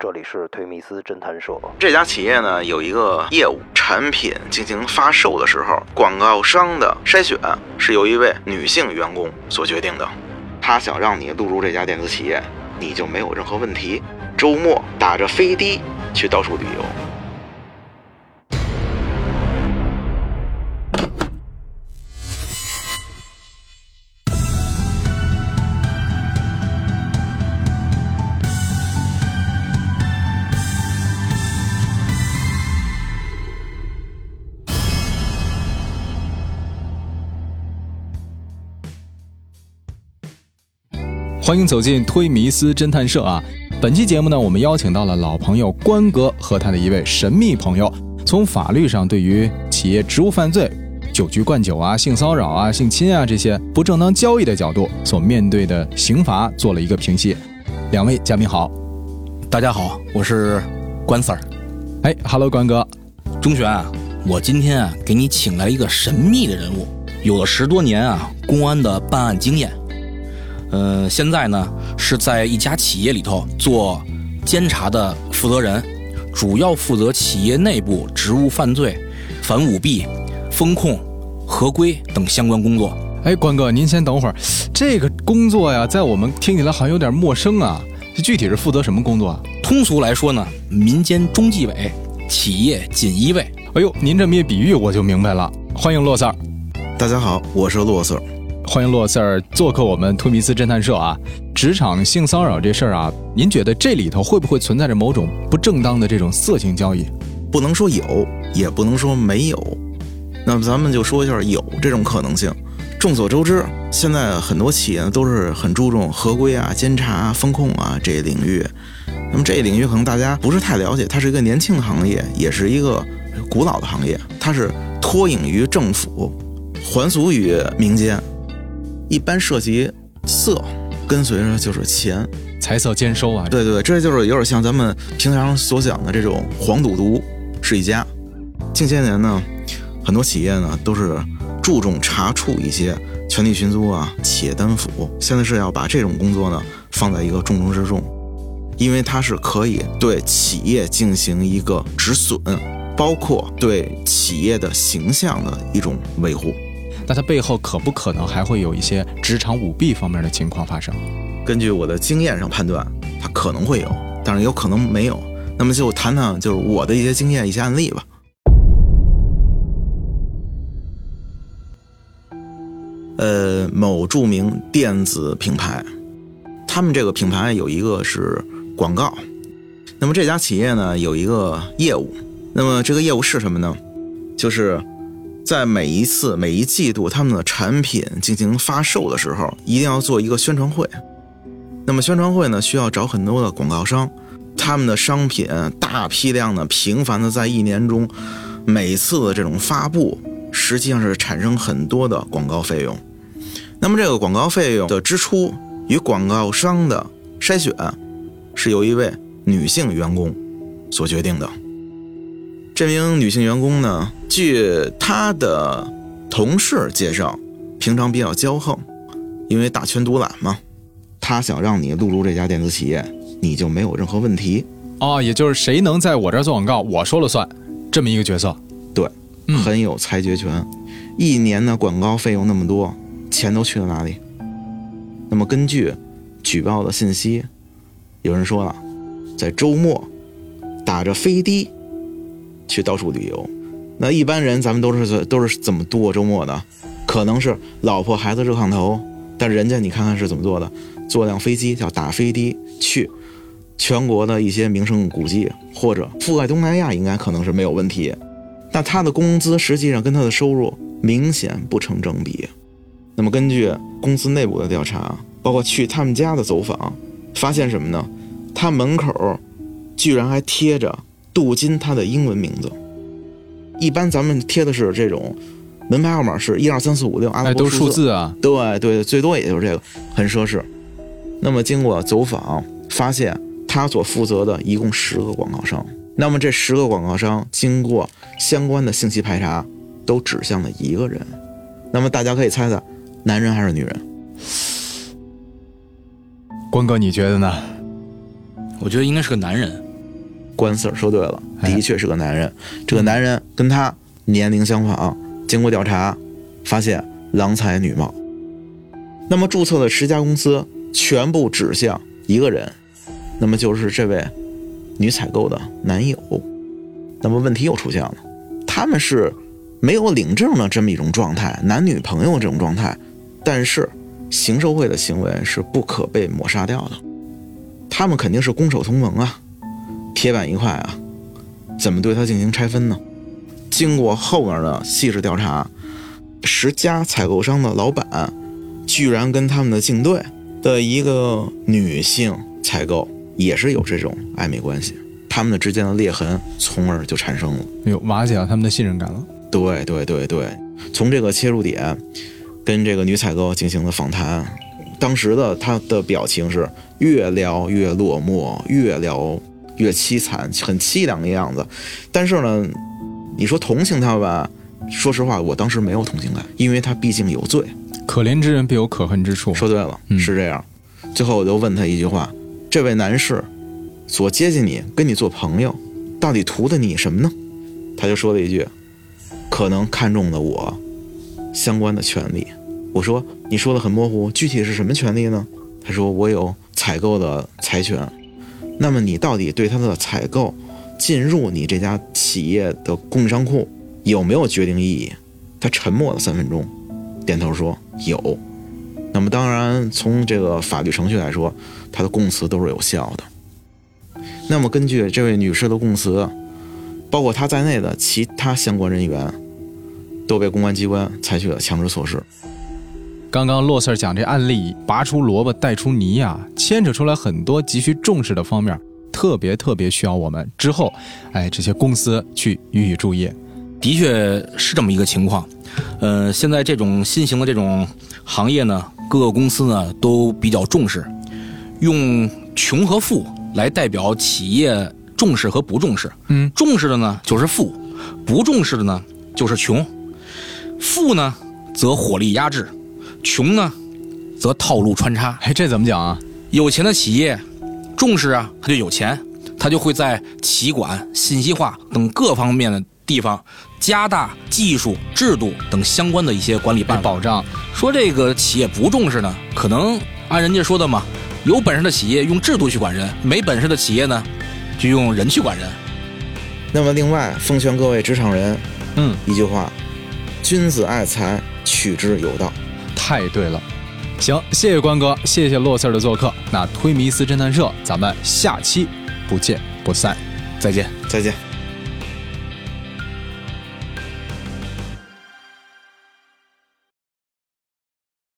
这里是推密斯侦探社。这家企业呢有一个业务，产品进行发售的时候，广告商的筛选是由一位女性员工所决定的。她想让你录入这家电子企业，你就没有任何问题。周末打着飞的去到处旅游。欢迎走进推迷思侦探社啊！本期节目呢，我们邀请到了老朋友关哥和他的一位神秘朋友，从法律上对于企业职务犯罪、酒局灌酒啊、性骚扰啊、性侵啊这些不正当交易的角度所面对的刑罚做了一个评析。两位嘉宾好，大家好，我是关 Sir。哎，Hello，关哥，钟璇啊，我今天啊给你请来一个神秘的人物，有了十多年啊公安的办案经验。呃，现在呢是在一家企业里头做监察的负责人，主要负责企业内部职务犯罪、反舞弊、风控、合规等相关工作。哎，关哥，您先等会儿，这个工作呀，在我们听起来好像有点陌生啊。这具体是负责什么工作啊？通俗来说呢，民间中纪委，企业锦衣卫。哎呦，您这么一比喻，我就明白了。欢迎骆 Sir。大家好，我是骆 Sir。欢迎洛 Sir 做客我们托米斯侦探社啊！职场性骚扰这事儿啊，您觉得这里头会不会存在着某种不正当的这种色情交易？不能说有，也不能说没有。那么咱们就说一下有这种可能性。众所周知，现在很多企业都是很注重合规啊、监察、风控啊这一领域。那么这一领域可能大家不是太了解，它是一个年轻的行业，也是一个古老的行业。它是脱颖于政府，还俗于民间。一般涉及色，跟随着就是钱，财色兼收啊。对对对，这就是有点像咱们平常所讲的这种黄赌毒是一家。近些年呢，很多企业呢都是注重查处一些权力寻租啊、企业贪腐，现在是要把这种工作呢放在一个重中之重，因为它是可以对企业进行一个止损，包括对企业的形象的一种维护。那它背后可不可能还会有一些职场舞弊方面的情况发生？根据我的经验上判断，它可能会有，但是有可能没有。那么就谈谈就是我的一些经验、一些案例吧。呃，某著名电子品牌，他们这个品牌有一个是广告。那么这家企业呢有一个业务，那么这个业务是什么呢？就是。在每一次每一季度，他们的产品进行发售的时候，一定要做一个宣传会。那么宣传会呢，需要找很多的广告商，他们的商品大批量的、频繁的在一年中，每次的这种发布，实际上是产生很多的广告费用。那么这个广告费用的支出与广告商的筛选，是由一位女性员工所决定的。这名女性员工呢，据她的同事介绍，平常比较骄横，因为大权独揽嘛。她想让你录入这家电子企业，你就没有任何问题哦。也就是谁能在我这儿做广告，我说了算，这么一个角色。对，很有裁决权。一年的广告费用那么多，钱都去了哪里？那么根据举报的信息，有人说了，在周末打着飞的。去到处旅游，那一般人咱们都是都是怎么度过周末的？可能是老婆孩子热炕头，但人家你看看是怎么做的？坐辆飞机叫打飞的去全国的一些名胜古迹，或者覆盖东南亚，应该可能是没有问题。那他的工资实际上跟他的收入明显不成正比。那么根据公司内部的调查，包括去他们家的走访，发现什么呢？他门口居然还贴着。镀金，它的英文名字，一般咱们贴的是这种门牌号码是一二三四五六，哎，都是数字啊。对对，最多也就是这个，很奢侈。那么经过走访，发现他所负责的一共十个广告商。那么这十个广告商经过相关的信息排查，都指向了一个人。那么大家可以猜猜，男人还是女人？关哥，你觉得呢？我觉得应该是个男人。关 Sir 说对了，哎的确是个男人。这个男人跟他年龄相仿，经过调查发现郎才女貌。那么注册的十家公司全部指向一个人，那么就是这位女采购的男友。那么问题又出现了，他们是没有领证的这么一种状态，男女朋友这种状态，但是行受贿的行为是不可被抹杀掉的。他们肯定是攻守同盟啊，铁板一块啊，怎么对它进行拆分呢？经过后面的细致调查，十家采购商的老板居然跟他们的竞对的一个女性采购也是有这种暧昧关系，他们的之间的裂痕从而就产生了。哎呦，瓦解了他们的信任感了。对对对对，从这个切入点跟这个女采购进行了访谈，当时的她的表情是越聊越落寞，越聊越凄惨，很凄凉的样子。但是呢，你说同情他吧，说实话，我当时没有同情感，因为他毕竟有罪。可怜之人必有可恨之处。说对了，嗯是这样。最后我就问他一句话：这位男士所接近你，跟你做朋友，到底图的你什么呢？他就说了一句：可能看中了我相关的权利。我说你说的很模糊，具体是什么权利呢？他说我有采购的财权。那么你到底对他的采购进入你这家企业的供应商库有没有决定意义？他沉默了三分钟，点头说有。那么当然，从这个法律程序来说，他的供词都是有效的。那么根据这位女士的供词，包括她在内的其他相关人员，都被公安机关采取了强制措施。刚刚洛 Sir 讲这案例，拔出萝卜带出泥呀、牵扯出来很多急需重视的方面，特别特别需要我们之后，哎，这些公司去予以注意。的确是这么一个情况。呃，现在这种新型的这种行业呢，各个公司呢都比较重视，用穷和富来代表企业重视和不重视。嗯，重视的呢就是富，不重视的呢就是穷。富呢则火力压制，穷呢则套路穿插。哎，这怎么讲啊？有钱的企业重视啊，他就有钱，他就会在企管、信息化等各方面的地方加大技术、制度等相关的一些管理办法。保障。说这个企业不重视呢，可能按人家说的嘛，有本事的企业用制度去管人，没本事的企业呢，就用人去管人。那么另外，奉劝各位职场人嗯，一句话：君子爱财，取之有道。太对了。行，谢谢关哥，谢谢洛 Sir 的做客。那推迷思侦探社，咱们下期不见不散。再见。再见。